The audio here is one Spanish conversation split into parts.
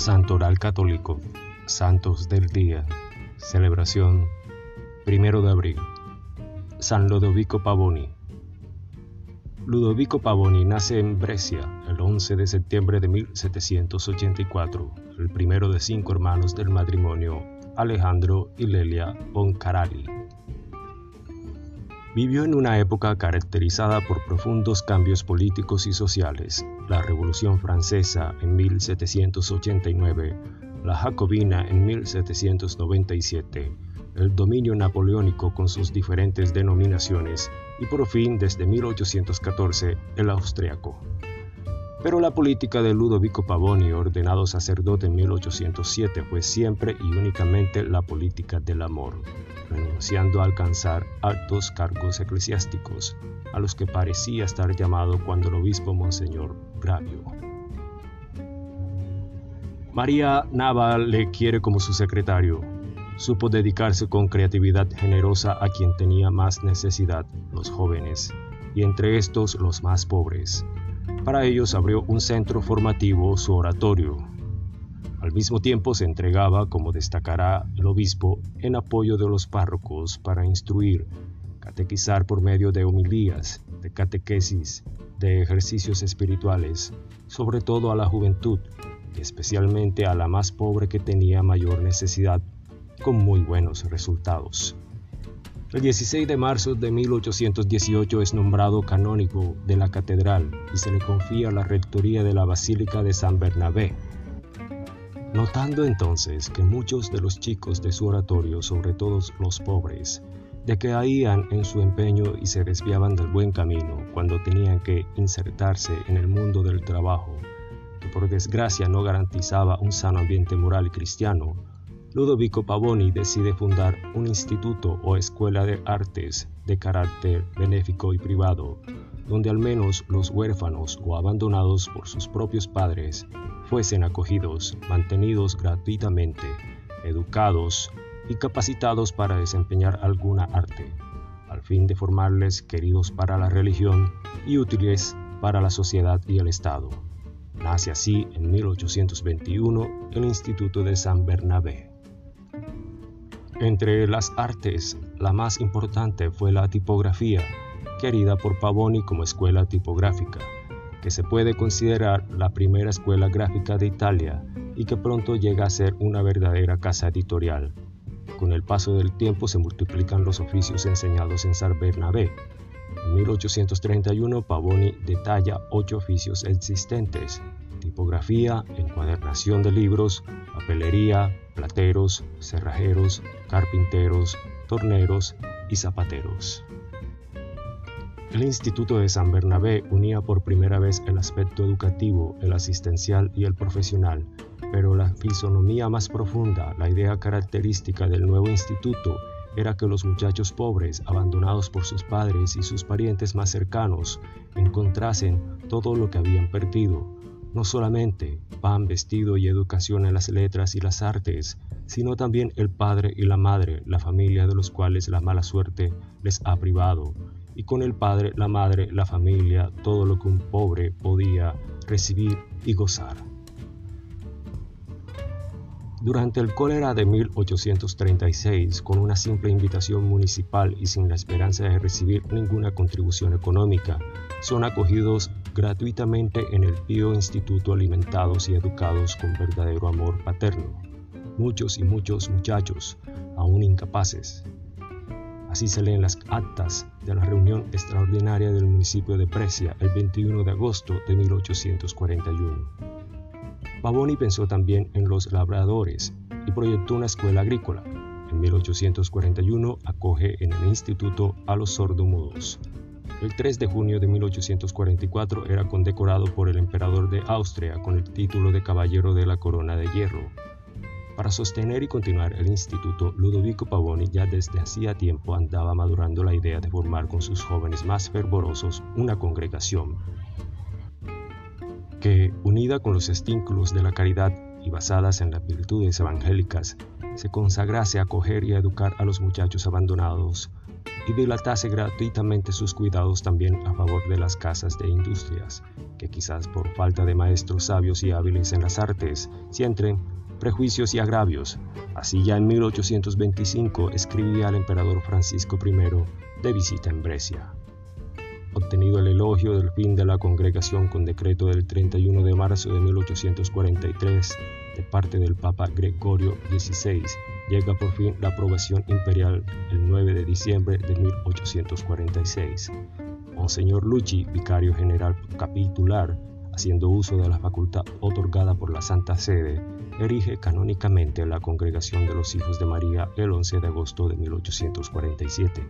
Santoral Católico, Santos del Día, celebración primero de abril. San Ludovico Pavoni. Ludovico Pavoni nace en Brescia el 11 de septiembre de 1784, el primero de cinco hermanos del matrimonio Alejandro y Lelia Boncarali. Vivió en una época caracterizada por profundos cambios políticos y sociales, la Revolución Francesa en 1789, la Jacobina en 1797, el dominio napoleónico con sus diferentes denominaciones y por fin desde 1814 el austriaco. Pero la política de Ludovico Pavoni, ordenado sacerdote en 1807, fue siempre y únicamente la política del amor, renunciando a alcanzar altos cargos eclesiásticos, a los que parecía estar llamado cuando el obispo Monseñor Bravio. María Nava le quiere como su secretario. Supo dedicarse con creatividad generosa a quien tenía más necesidad, los jóvenes, y entre estos los más pobres para ellos abrió un centro formativo, su oratorio. Al mismo tiempo se entregaba, como destacará el obispo, en apoyo de los párrocos para instruir, catequizar por medio de homilías, de catequesis, de ejercicios espirituales, sobre todo a la juventud, y especialmente a la más pobre que tenía mayor necesidad, con muy buenos resultados. El 16 de marzo de 1818 es nombrado canónigo de la catedral y se le confía la rectoría de la Basílica de San Bernabé. Notando entonces que muchos de los chicos de su oratorio, sobre todo los pobres, decaían en su empeño y se desviaban del buen camino cuando tenían que insertarse en el mundo del trabajo, que por desgracia no garantizaba un sano ambiente moral y cristiano, Ludovico Pavoni decide fundar un instituto o escuela de artes de carácter benéfico y privado, donde al menos los huérfanos o abandonados por sus propios padres fuesen acogidos, mantenidos gratuitamente, educados y capacitados para desempeñar alguna arte, al fin de formarles queridos para la religión y útiles para la sociedad y el Estado. Nace así en 1821 el Instituto de San Bernabé. Entre las artes, la más importante fue la tipografía, querida por Pavoni como escuela tipográfica, que se puede considerar la primera escuela gráfica de Italia y que pronto llega a ser una verdadera casa editorial. Con el paso del tiempo se multiplican los oficios enseñados en San Bernabé. En 1831 Pavoni detalla ocho oficios existentes, tipografía, encuadernación de libros, papelería, plateros, cerrajeros, carpinteros, torneros y zapateros. El Instituto de San Bernabé unía por primera vez el aspecto educativo, el asistencial y el profesional, pero la fisonomía más profunda, la idea característica del nuevo instituto, era que los muchachos pobres, abandonados por sus padres y sus parientes más cercanos, encontrasen todo lo que habían perdido, no solamente pan, vestido y educación en las letras y las artes, sino también el padre y la madre, la familia de los cuales la mala suerte les ha privado, y con el padre, la madre, la familia, todo lo que un pobre podía recibir y gozar. Durante el cólera de 1836, con una simple invitación municipal y sin la esperanza de recibir ninguna contribución económica, son acogidos gratuitamente en el Pío Instituto alimentados y educados con verdadero amor paterno. Muchos y muchos muchachos, aún incapaces. Así se leen las actas de la reunión extraordinaria del municipio de Precia el 21 de agosto de 1841. Pavoni pensó también en los labradores y proyectó una escuela agrícola. En 1841 acoge en el instituto a los sordomudos. El 3 de junio de 1844 era condecorado por el emperador de Austria con el título de Caballero de la Corona de Hierro. Para sostener y continuar el instituto, Ludovico Pavoni ya desde hacía tiempo andaba madurando la idea de formar con sus jóvenes más fervorosos una congregación que, unida con los estímulos de la caridad y basadas en las virtudes evangélicas, se consagrase a acoger y a educar a los muchachos abandonados y dilatase gratuitamente sus cuidados también a favor de las casas de industrias, que quizás por falta de maestros sabios y hábiles en las artes, sienten prejuicios y agravios. Así ya en 1825 escribía al emperador Francisco I de visita en Brescia. Obtenido el elogio del fin de la congregación con decreto del 31 de marzo de 1843 de parte del Papa Gregorio XVI, llega por fin la aprobación imperial el 9 de diciembre de 1846. Monseñor Lucci, vicario general capitular, haciendo uso de la facultad otorgada por la Santa Sede, erige canónicamente la Congregación de los Hijos de María el 11 de agosto de 1847.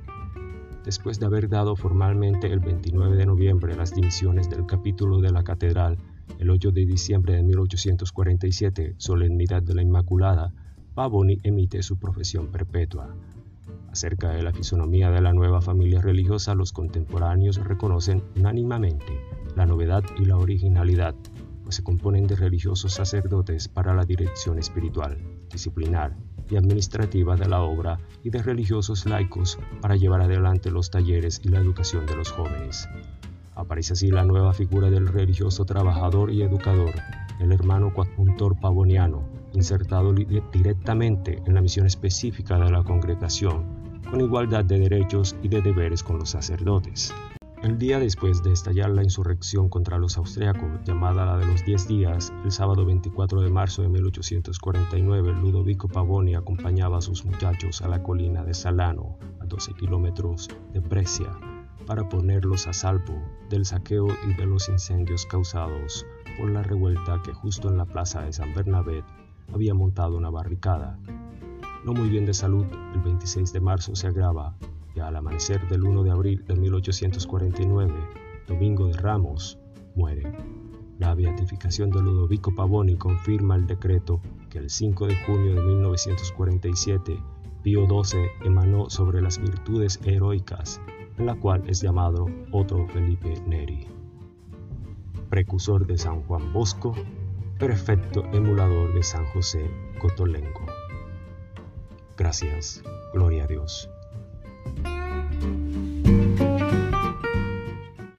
Después de haber dado formalmente el 29 de noviembre las dimisiones del capítulo de la catedral, el 8 de diciembre de 1847, solemnidad de la Inmaculada, Pavoni emite su profesión perpetua. Acerca de la fisonomía de la nueva familia religiosa, los contemporáneos reconocen unánimamente la novedad y la originalidad se componen de religiosos sacerdotes para la dirección espiritual, disciplinar y administrativa de la obra y de religiosos laicos para llevar adelante los talleres y la educación de los jóvenes. Aparece así la nueva figura del religioso trabajador y educador, el hermano coadjuntor pavoniano, insertado directamente en la misión específica de la congregación, con igualdad de derechos y de deberes con los sacerdotes. El día después de estallar la insurrección contra los austriacos, llamada la de los Diez Días, el sábado 24 de marzo de 1849, Ludovico Pavoni acompañaba a sus muchachos a la colina de Salano, a 12 kilómetros de Brescia, para ponerlos a salvo del saqueo y de los incendios causados por la revuelta que justo en la plaza de San Bernabé había montado una barricada. No muy bien de salud, el 26 de marzo se agrava al amanecer del 1 de abril de 1849, Domingo de Ramos, muere. La beatificación de Ludovico Pavoni confirma el decreto que el 5 de junio de 1947 Pío XII emanó sobre las virtudes heroicas, en la cual es llamado otro Felipe Neri. Precursor de San Juan Bosco, perfecto emulador de San José Cotolengo. Gracias, gloria a Dios.